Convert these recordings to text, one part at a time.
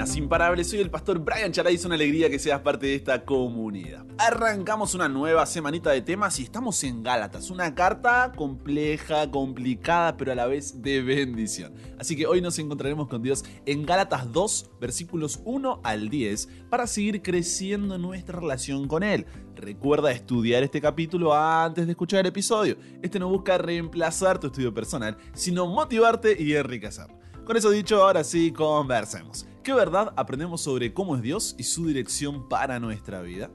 Buenas imparables, soy el pastor Brian Charay, es una alegría que seas parte de esta comunidad. Arrancamos una nueva semanita de temas y estamos en Gálatas, una carta compleja, complicada, pero a la vez de bendición. Así que hoy nos encontraremos con Dios en Gálatas 2, versículos 1 al 10, para seguir creciendo nuestra relación con Él. Recuerda estudiar este capítulo antes de escuchar el episodio. Este no busca reemplazar tu estudio personal, sino motivarte y enriquecerlo. Con eso dicho, ahora sí, conversemos. ¿Qué verdad aprendemos sobre cómo es Dios y su dirección para nuestra vida?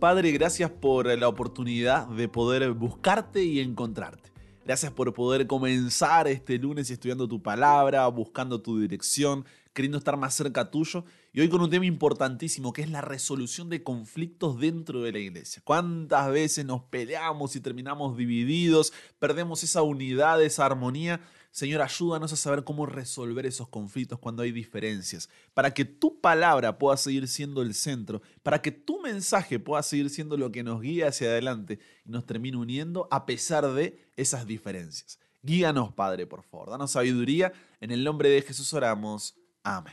Padre, gracias por la oportunidad de poder buscarte y encontrarte. Gracias por poder comenzar este lunes estudiando tu palabra, buscando tu dirección, queriendo estar más cerca tuyo. Y hoy con un tema importantísimo que es la resolución de conflictos dentro de la iglesia. ¿Cuántas veces nos peleamos y terminamos divididos, perdemos esa unidad, esa armonía? Señor, ayúdanos a saber cómo resolver esos conflictos cuando hay diferencias, para que tu palabra pueda seguir siendo el centro, para que tu mensaje pueda seguir siendo lo que nos guía hacia adelante y nos termine uniendo a pesar de esas diferencias. Guíanos, Padre, por favor, danos sabiduría. En el nombre de Jesús oramos. Amén.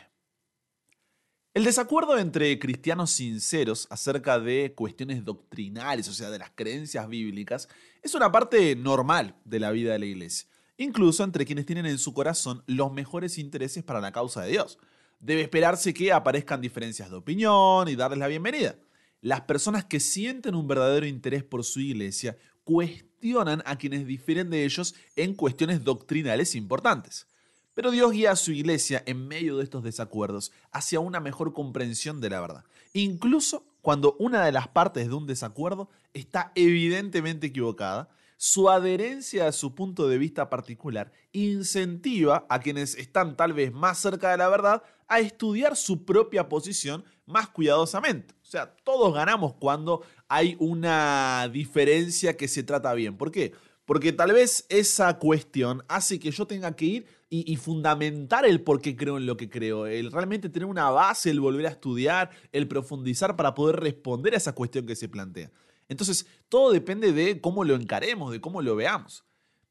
El desacuerdo entre cristianos sinceros acerca de cuestiones doctrinales, o sea, de las creencias bíblicas, es una parte normal de la vida de la iglesia incluso entre quienes tienen en su corazón los mejores intereses para la causa de Dios. Debe esperarse que aparezcan diferencias de opinión y darles la bienvenida. Las personas que sienten un verdadero interés por su iglesia cuestionan a quienes difieren de ellos en cuestiones doctrinales importantes. Pero Dios guía a su iglesia en medio de estos desacuerdos hacia una mejor comprensión de la verdad, incluso cuando una de las partes de un desacuerdo está evidentemente equivocada su adherencia a su punto de vista particular incentiva a quienes están tal vez más cerca de la verdad a estudiar su propia posición más cuidadosamente. O sea, todos ganamos cuando hay una diferencia que se trata bien. ¿Por qué? Porque tal vez esa cuestión hace que yo tenga que ir y, fundamentar el por qué creo en lo que creo, el realmente tener una base, el volver a estudiar, el profundizar para poder responder a esa cuestión que se plantea. Entonces, todo depende de cómo lo encaremos, de cómo lo veamos.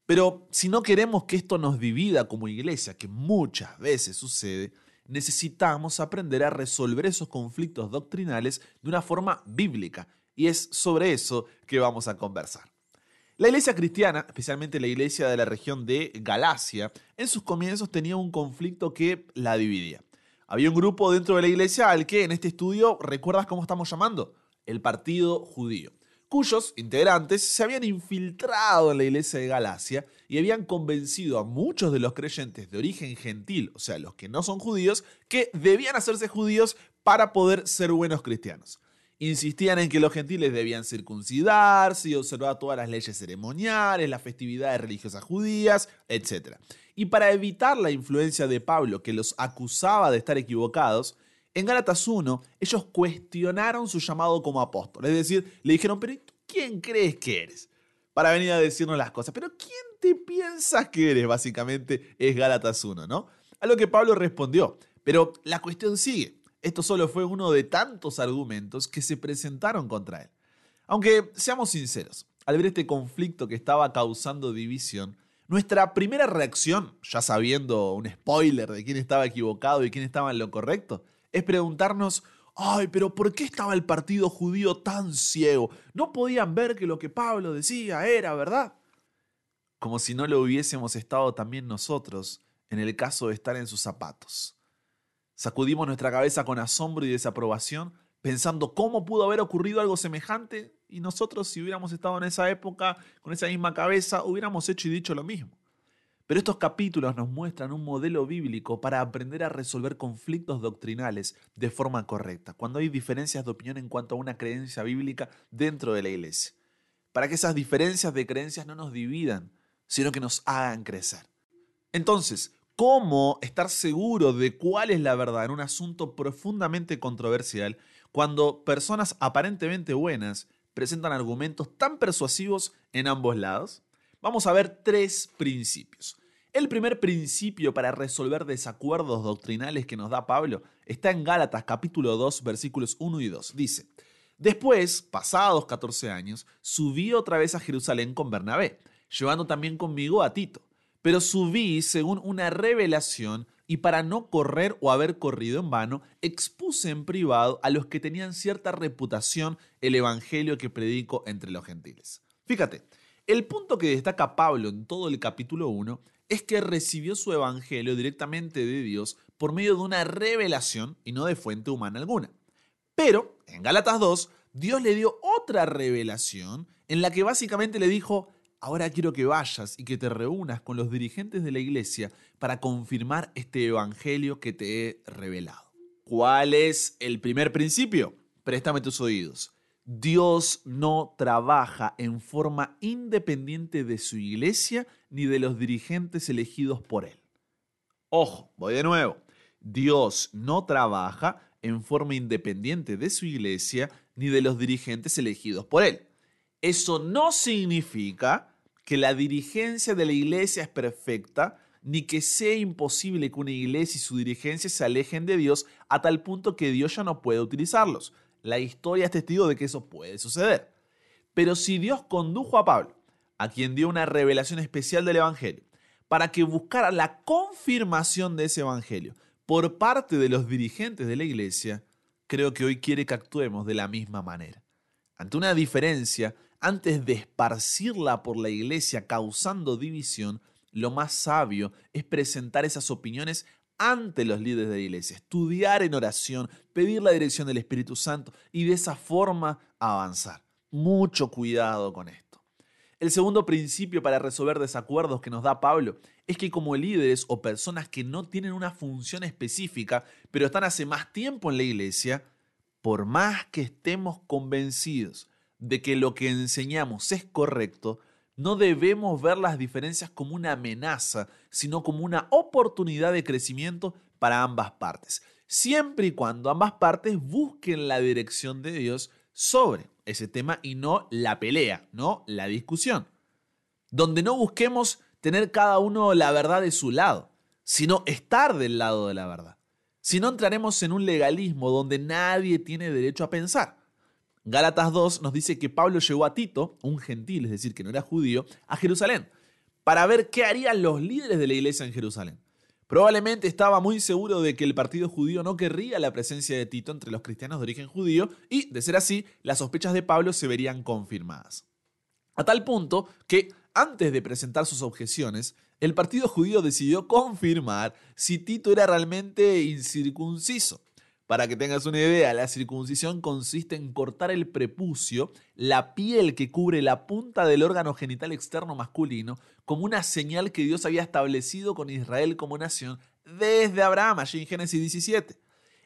Pero si no queremos que esto nos divida como iglesia, que muchas veces sucede, necesitamos aprender a resolver esos conflictos doctrinales de una forma bíblica. Y es sobre eso que vamos a conversar. La iglesia cristiana, especialmente la iglesia de la región de Galacia, en sus comienzos tenía un conflicto que la dividía. Había un grupo dentro de la iglesia al que en este estudio, ¿recuerdas cómo estamos llamando? El partido judío cuyos integrantes se habían infiltrado en la iglesia de Galacia y habían convencido a muchos de los creyentes de origen gentil, o sea, los que no son judíos, que debían hacerse judíos para poder ser buenos cristianos. Insistían en que los gentiles debían circuncidarse y observar todas las leyes ceremoniales, las festividades religiosas judías, etc. Y para evitar la influencia de Pablo, que los acusaba de estar equivocados, en Gálatas 1, ellos cuestionaron su llamado como apóstol. Es decir, le dijeron, pero ¿quién crees que eres? Para venir a decirnos las cosas. Pero ¿quién te piensas que eres? Básicamente es Gálatas 1, ¿no? A lo que Pablo respondió. Pero la cuestión sigue. Esto solo fue uno de tantos argumentos que se presentaron contra él. Aunque seamos sinceros, al ver este conflicto que estaba causando división, nuestra primera reacción, ya sabiendo un spoiler de quién estaba equivocado y quién estaba en lo correcto, es preguntarnos, ay, pero ¿por qué estaba el partido judío tan ciego? ¿No podían ver que lo que Pablo decía era verdad? Como si no lo hubiésemos estado también nosotros en el caso de estar en sus zapatos. Sacudimos nuestra cabeza con asombro y desaprobación, pensando cómo pudo haber ocurrido algo semejante y nosotros si hubiéramos estado en esa época con esa misma cabeza, hubiéramos hecho y dicho lo mismo. Pero estos capítulos nos muestran un modelo bíblico para aprender a resolver conflictos doctrinales de forma correcta, cuando hay diferencias de opinión en cuanto a una creencia bíblica dentro de la iglesia. Para que esas diferencias de creencias no nos dividan, sino que nos hagan crecer. Entonces, ¿cómo estar seguro de cuál es la verdad en un asunto profundamente controversial cuando personas aparentemente buenas presentan argumentos tan persuasivos en ambos lados? Vamos a ver tres principios. El primer principio para resolver desacuerdos doctrinales que nos da Pablo está en Gálatas capítulo 2 versículos 1 y 2. Dice, Después, pasados 14 años, subí otra vez a Jerusalén con Bernabé, llevando también conmigo a Tito. Pero subí según una revelación y para no correr o haber corrido en vano, expuse en privado a los que tenían cierta reputación el evangelio que predico entre los gentiles. Fíjate, el punto que destaca Pablo en todo el capítulo 1 es que recibió su evangelio directamente de Dios por medio de una revelación y no de fuente humana alguna. Pero en Gálatas 2, Dios le dio otra revelación en la que básicamente le dijo, ahora quiero que vayas y que te reúnas con los dirigentes de la iglesia para confirmar este evangelio que te he revelado. ¿Cuál es el primer principio? Préstame tus oídos. Dios no trabaja en forma independiente de su iglesia ni de los dirigentes elegidos por él. Ojo, voy de nuevo. Dios no trabaja en forma independiente de su iglesia ni de los dirigentes elegidos por él. Eso no significa que la dirigencia de la iglesia es perfecta, ni que sea imposible que una iglesia y su dirigencia se alejen de Dios a tal punto que Dios ya no pueda utilizarlos. La historia es testigo de que eso puede suceder. Pero si Dios condujo a Pablo, a quien dio una revelación especial del Evangelio, para que buscara la confirmación de ese Evangelio por parte de los dirigentes de la iglesia, creo que hoy quiere que actuemos de la misma manera. Ante una diferencia, antes de esparcirla por la iglesia causando división, lo más sabio es presentar esas opiniones ante los líderes de la iglesia, estudiar en oración, pedir la dirección del Espíritu Santo y de esa forma avanzar. Mucho cuidado con esto. El segundo principio para resolver desacuerdos que nos da Pablo es que como líderes o personas que no tienen una función específica, pero están hace más tiempo en la iglesia, por más que estemos convencidos de que lo que enseñamos es correcto, no debemos ver las diferencias como una amenaza, sino como una oportunidad de crecimiento para ambas partes, siempre y cuando ambas partes busquen la dirección de Dios sobre ese tema y no la pelea, no la discusión. Donde no busquemos tener cada uno la verdad de su lado, sino estar del lado de la verdad. Si no entraremos en un legalismo donde nadie tiene derecho a pensar. Gálatas 2 nos dice que Pablo llegó a Tito, un gentil, es decir, que no era judío, a Jerusalén, para ver qué harían los líderes de la iglesia en Jerusalén. Probablemente estaba muy seguro de que el partido judío no querría la presencia de Tito entre los cristianos de origen judío y, de ser así, las sospechas de Pablo se verían confirmadas. A tal punto que, antes de presentar sus objeciones, el partido judío decidió confirmar si Tito era realmente incircunciso. Para que tengas una idea, la circuncisión consiste en cortar el prepucio, la piel que cubre la punta del órgano genital externo masculino, como una señal que Dios había establecido con Israel como nación desde Abraham, allí en Génesis 17.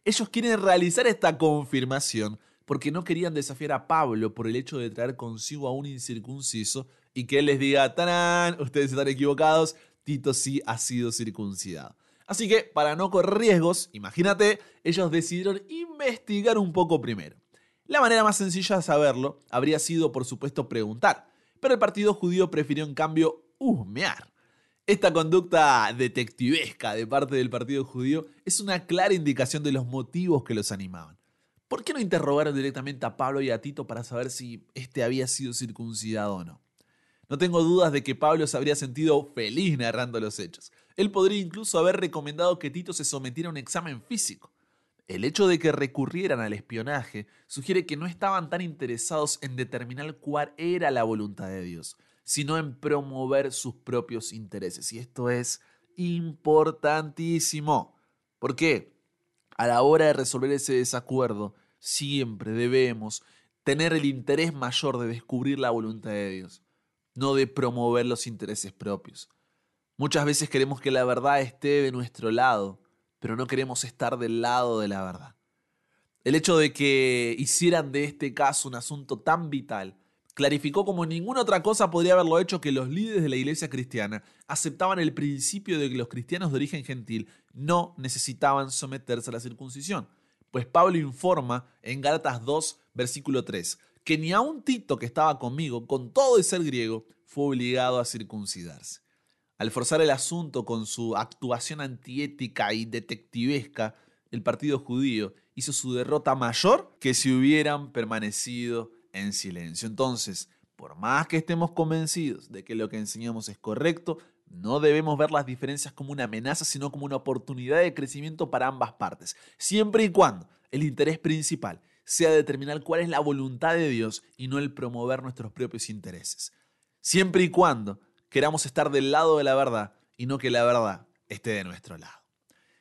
Ellos quieren realizar esta confirmación porque no querían desafiar a Pablo por el hecho de traer consigo a un incircunciso y que él les diga, ¡tarán! Ustedes están equivocados, Tito sí ha sido circuncidado. Así que, para no correr riesgos, imagínate, ellos decidieron investigar un poco primero. La manera más sencilla de saberlo habría sido, por supuesto, preguntar, pero el partido judío prefirió en cambio husmear. Esta conducta detectivesca de parte del partido judío es una clara indicación de los motivos que los animaban. ¿Por qué no interrogaron directamente a Pablo y a Tito para saber si éste había sido circuncidado o no? No tengo dudas de que Pablo se habría sentido feliz narrando los hechos. Él podría incluso haber recomendado que Tito se sometiera a un examen físico. El hecho de que recurrieran al espionaje sugiere que no estaban tan interesados en determinar cuál era la voluntad de Dios, sino en promover sus propios intereses. Y esto es importantísimo. ¿Por qué? A la hora de resolver ese desacuerdo, siempre debemos tener el interés mayor de descubrir la voluntad de Dios, no de promover los intereses propios. Muchas veces queremos que la verdad esté de nuestro lado, pero no queremos estar del lado de la verdad. El hecho de que hicieran de este caso un asunto tan vital clarificó como ninguna otra cosa podría haberlo hecho que los líderes de la iglesia cristiana aceptaban el principio de que los cristianos de origen gentil no necesitaban someterse a la circuncisión. Pues Pablo informa en Gálatas 2, versículo 3, que ni a un Tito que estaba conmigo, con todo el ser griego, fue obligado a circuncidarse. Al forzar el asunto con su actuación antiética y detectivesca, el partido judío hizo su derrota mayor que si hubieran permanecido en silencio. Entonces, por más que estemos convencidos de que lo que enseñamos es correcto, no debemos ver las diferencias como una amenaza, sino como una oportunidad de crecimiento para ambas partes, siempre y cuando el interés principal sea determinar cuál es la voluntad de Dios y no el promover nuestros propios intereses. Siempre y cuando queramos estar del lado de la verdad y no que la verdad esté de nuestro lado.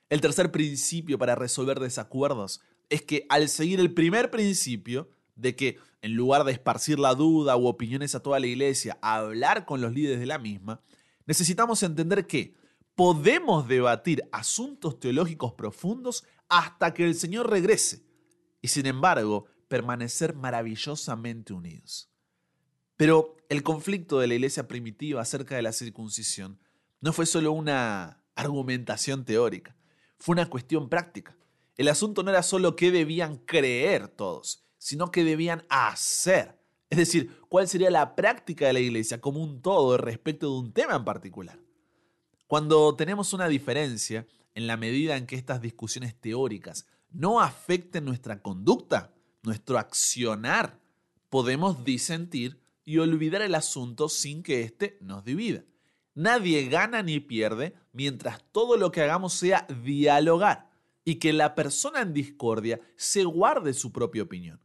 El tercer principio para resolver desacuerdos es que al seguir el primer principio de que en lugar de esparcir la duda u opiniones a toda la iglesia, hablar con los líderes de la misma, necesitamos entender que podemos debatir asuntos teológicos profundos hasta que el Señor regrese y sin embargo permanecer maravillosamente unidos. Pero el conflicto de la iglesia primitiva acerca de la circuncisión no fue solo una argumentación teórica, fue una cuestión práctica. El asunto no era solo qué debían creer todos, sino qué debían hacer. Es decir, cuál sería la práctica de la iglesia como un todo respecto de un tema en particular. Cuando tenemos una diferencia, en la medida en que estas discusiones teóricas no afecten nuestra conducta, nuestro accionar, podemos disentir y olvidar el asunto sin que éste nos divida. Nadie gana ni pierde mientras todo lo que hagamos sea dialogar y que la persona en discordia se guarde su propia opinión.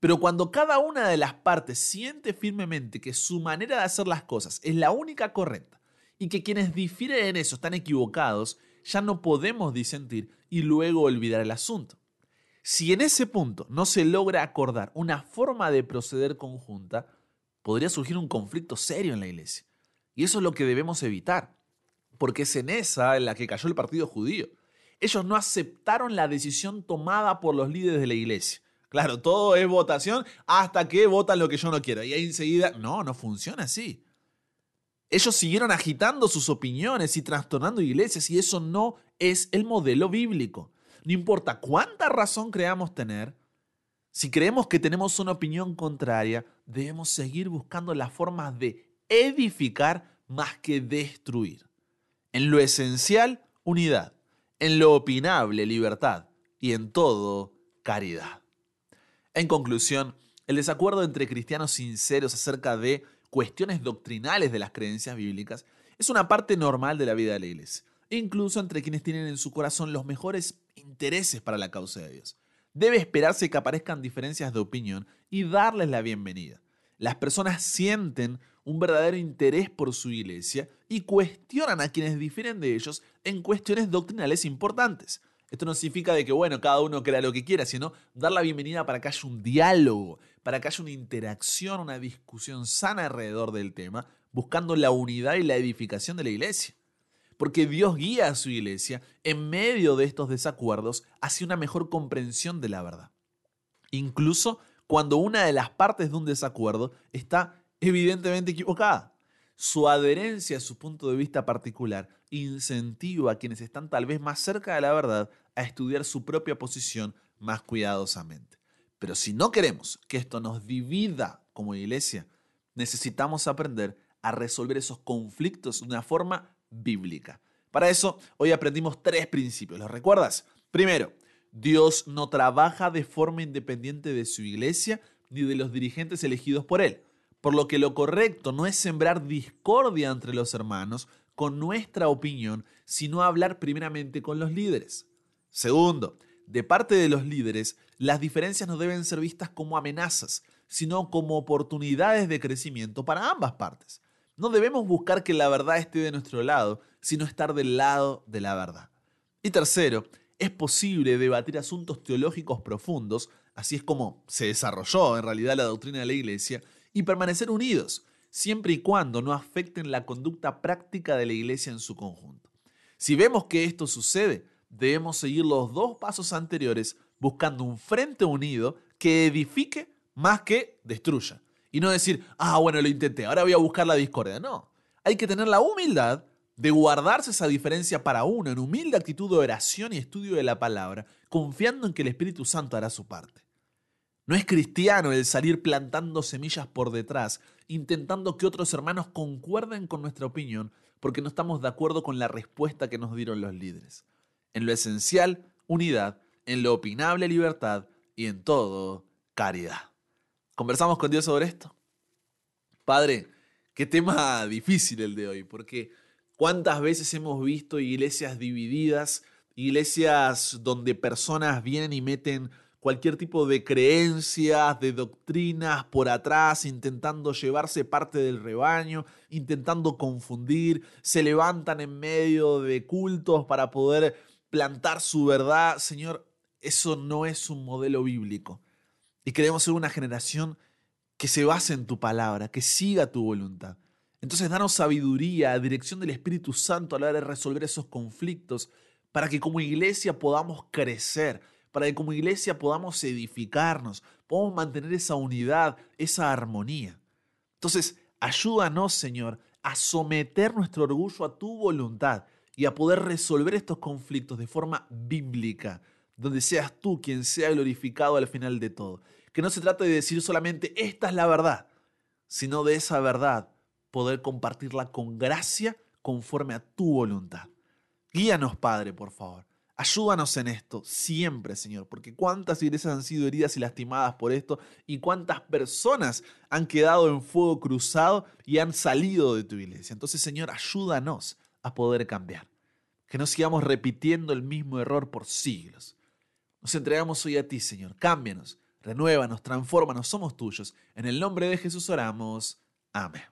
Pero cuando cada una de las partes siente firmemente que su manera de hacer las cosas es la única correcta y que quienes difieren en eso están equivocados, ya no podemos disentir y luego olvidar el asunto. Si en ese punto no se logra acordar una forma de proceder conjunta, podría surgir un conflicto serio en la iglesia. Y eso es lo que debemos evitar, porque es en esa en la que cayó el partido judío. Ellos no aceptaron la decisión tomada por los líderes de la iglesia. Claro, todo es votación hasta que votan lo que yo no quiero. Y ahí enseguida, no, no funciona así. Ellos siguieron agitando sus opiniones y trastornando iglesias y eso no es el modelo bíblico. No importa cuánta razón creamos tener, si creemos que tenemos una opinión contraria, debemos seguir buscando las formas de edificar más que destruir. En lo esencial, unidad. En lo opinable, libertad. Y en todo, caridad. En conclusión, el desacuerdo entre cristianos sinceros acerca de cuestiones doctrinales de las creencias bíblicas es una parte normal de la vida de la iglesia, incluso entre quienes tienen en su corazón los mejores intereses para la causa de Dios. Debe esperarse que aparezcan diferencias de opinión y darles la bienvenida. Las personas sienten un verdadero interés por su iglesia y cuestionan a quienes difieren de ellos en cuestiones doctrinales importantes. Esto no significa de que, bueno, cada uno crea lo que quiera, sino dar la bienvenida para que haya un diálogo, para que haya una interacción, una discusión sana alrededor del tema, buscando la unidad y la edificación de la iglesia. Porque Dios guía a su iglesia en medio de estos desacuerdos hacia una mejor comprensión de la verdad. Incluso cuando una de las partes de un desacuerdo está evidentemente equivocada. Su adherencia a su punto de vista particular incentiva a quienes están tal vez más cerca de la verdad a estudiar su propia posición más cuidadosamente. Pero si no queremos que esto nos divida como iglesia, necesitamos aprender a resolver esos conflictos de una forma bíblica. Para eso, hoy aprendimos tres principios. ¿Los recuerdas? Primero, Dios no trabaja de forma independiente de su iglesia ni de los dirigentes elegidos por él. Por lo que lo correcto no es sembrar discordia entre los hermanos con nuestra opinión, sino hablar primeramente con los líderes. Segundo, de parte de los líderes, las diferencias no deben ser vistas como amenazas, sino como oportunidades de crecimiento para ambas partes. No debemos buscar que la verdad esté de nuestro lado, sino estar del lado de la verdad. Y tercero, es posible debatir asuntos teológicos profundos, así es como se desarrolló en realidad la doctrina de la Iglesia, y permanecer unidos, siempre y cuando no afecten la conducta práctica de la Iglesia en su conjunto. Si vemos que esto sucede, debemos seguir los dos pasos anteriores buscando un frente unido que edifique más que destruya. Y no decir, ah, bueno, lo intenté, ahora voy a buscar la discordia. No, hay que tener la humildad de guardarse esa diferencia para uno en humilde actitud de oración y estudio de la palabra, confiando en que el Espíritu Santo hará su parte. No es cristiano el salir plantando semillas por detrás, intentando que otros hermanos concuerden con nuestra opinión, porque no estamos de acuerdo con la respuesta que nos dieron los líderes. En lo esencial, unidad, en lo opinable, libertad y en todo, caridad. ¿Conversamos con Dios sobre esto? Padre, qué tema difícil el de hoy, porque ¿Cuántas veces hemos visto iglesias divididas, iglesias donde personas vienen y meten cualquier tipo de creencias, de doctrinas por atrás, intentando llevarse parte del rebaño, intentando confundir, se levantan en medio de cultos para poder plantar su verdad. Señor, eso no es un modelo bíblico. Y queremos ser una generación que se base en tu palabra, que siga tu voluntad. Entonces, danos sabiduría, dirección del Espíritu Santo a la hora de resolver esos conflictos, para que como iglesia podamos crecer, para que como iglesia podamos edificarnos, podamos mantener esa unidad, esa armonía. Entonces, ayúdanos, Señor, a someter nuestro orgullo a tu voluntad y a poder resolver estos conflictos de forma bíblica, donde seas tú quien sea glorificado al final de todo. Que no se trate de decir solamente esta es la verdad, sino de esa verdad poder compartirla con gracia conforme a tu voluntad. Guíanos, Padre, por favor. Ayúdanos en esto siempre, Señor, porque cuántas iglesias han sido heridas y lastimadas por esto y cuántas personas han quedado en fuego cruzado y han salido de tu iglesia. Entonces, Señor, ayúdanos a poder cambiar. Que no sigamos repitiendo el mismo error por siglos. Nos entregamos hoy a ti, Señor. Cámbianos, renuévanos, transfórmanos, somos tuyos. En el nombre de Jesús oramos. Amén.